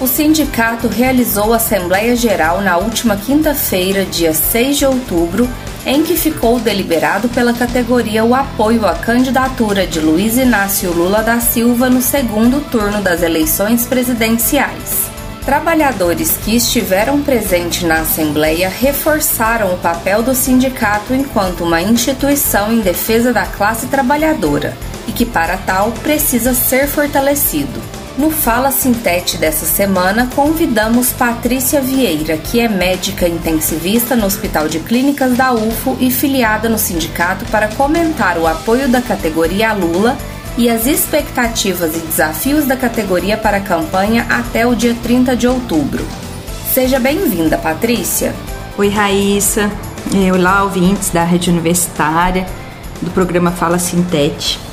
o sindicato realizou Assembleia Geral na última quinta-feira, dia 6 de outubro, em que ficou deliberado pela categoria o apoio à candidatura de Luiz Inácio Lula da Silva no segundo turno das eleições presidenciais. Trabalhadores que estiveram presentes na Assembleia reforçaram o papel do sindicato enquanto uma instituição em defesa da classe trabalhadora e que, para tal, precisa ser fortalecido. No Fala Sintete dessa semana, convidamos Patrícia Vieira, que é médica intensivista no Hospital de Clínicas da UFO e filiada no sindicato, para comentar o apoio da categoria Lula e as expectativas e desafios da categoria para a campanha até o dia 30 de outubro. Seja bem-vinda, Patrícia. Oi, Raíssa. Olá, ouvintes da Rede Universitária, do programa Fala Sintete.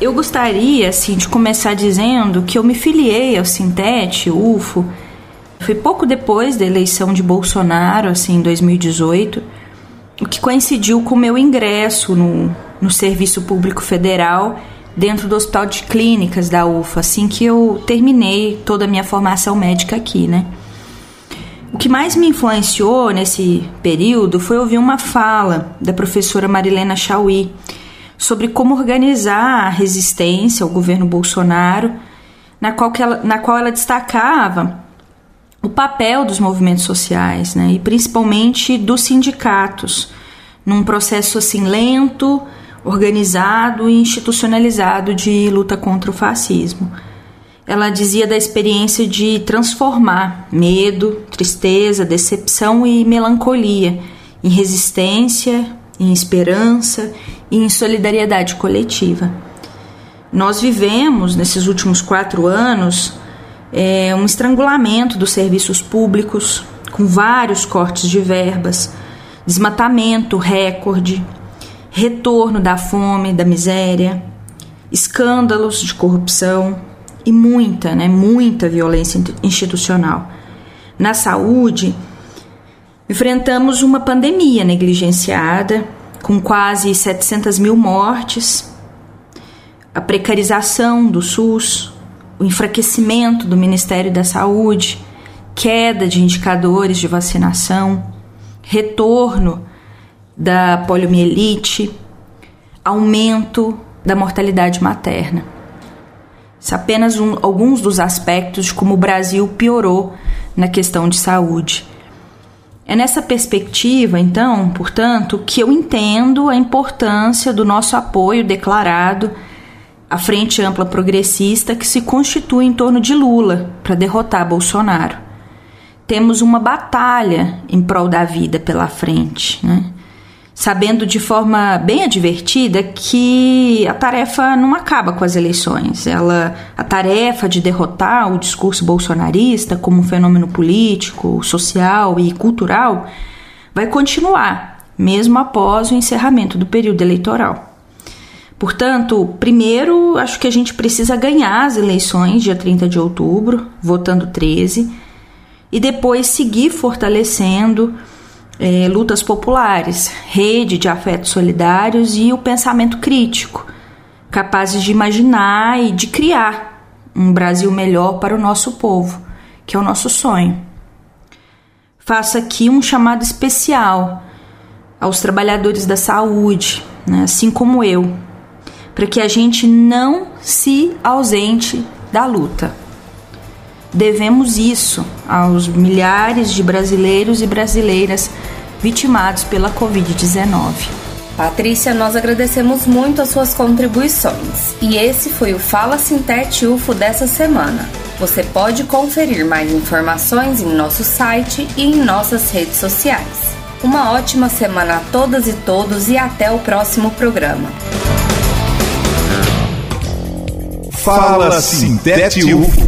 Eu gostaria, assim, de começar dizendo que eu me filiei ao Sintete, UFO, foi pouco depois da eleição de Bolsonaro, assim, em 2018, o que coincidiu com o meu ingresso no, no Serviço Público Federal dentro do Hospital de Clínicas da UFA, assim que eu terminei toda a minha formação médica aqui, né? O que mais me influenciou nesse período foi ouvir uma fala da professora Marilena Chauí, sobre como organizar a resistência ao governo Bolsonaro, na qual, ela, na qual ela destacava o papel dos movimentos sociais, né, e principalmente dos sindicatos, num processo assim lento, organizado e institucionalizado de luta contra o fascismo. Ela dizia da experiência de transformar medo, tristeza, decepção e melancolia em resistência, em esperança e em solidariedade coletiva. Nós vivemos, nesses últimos quatro anos, é, um estrangulamento dos serviços públicos, com vários cortes de verbas, desmatamento recorde, retorno da fome, da miséria, escândalos de corrupção e muita, né, muita violência institucional. Na saúde, enfrentamos uma pandemia negligenciada com quase 700 mil mortes, a precarização do SUS, o enfraquecimento do Ministério da Saúde, queda de indicadores de vacinação, retorno da poliomielite, aumento da mortalidade materna. É apenas um, alguns dos aspectos de como o Brasil piorou na questão de saúde. É nessa perspectiva, então, portanto, que eu entendo a importância do nosso apoio declarado à Frente Ampla Progressista que se constitui em torno de Lula para derrotar Bolsonaro. Temos uma batalha em prol da vida pela frente, né? Sabendo de forma bem advertida que a tarefa não acaba com as eleições. Ela, a tarefa de derrotar o discurso bolsonarista como um fenômeno político, social e cultural vai continuar, mesmo após o encerramento do período eleitoral. Portanto, primeiro, acho que a gente precisa ganhar as eleições dia 30 de outubro, votando 13, e depois seguir fortalecendo é, lutas populares, rede de afetos solidários e o pensamento crítico, capazes de imaginar e de criar um Brasil melhor para o nosso povo, que é o nosso sonho. Faço aqui um chamado especial aos trabalhadores da saúde, né, assim como eu, para que a gente não se ausente da luta. Devemos isso aos milhares de brasileiros e brasileiras vitimados pela Covid-19. Patrícia, nós agradecemos muito as suas contribuições. E esse foi o Fala Sintete UFO dessa semana. Você pode conferir mais informações em nosso site e em nossas redes sociais. Uma ótima semana a todas e todos e até o próximo programa. Fala Sintete UFO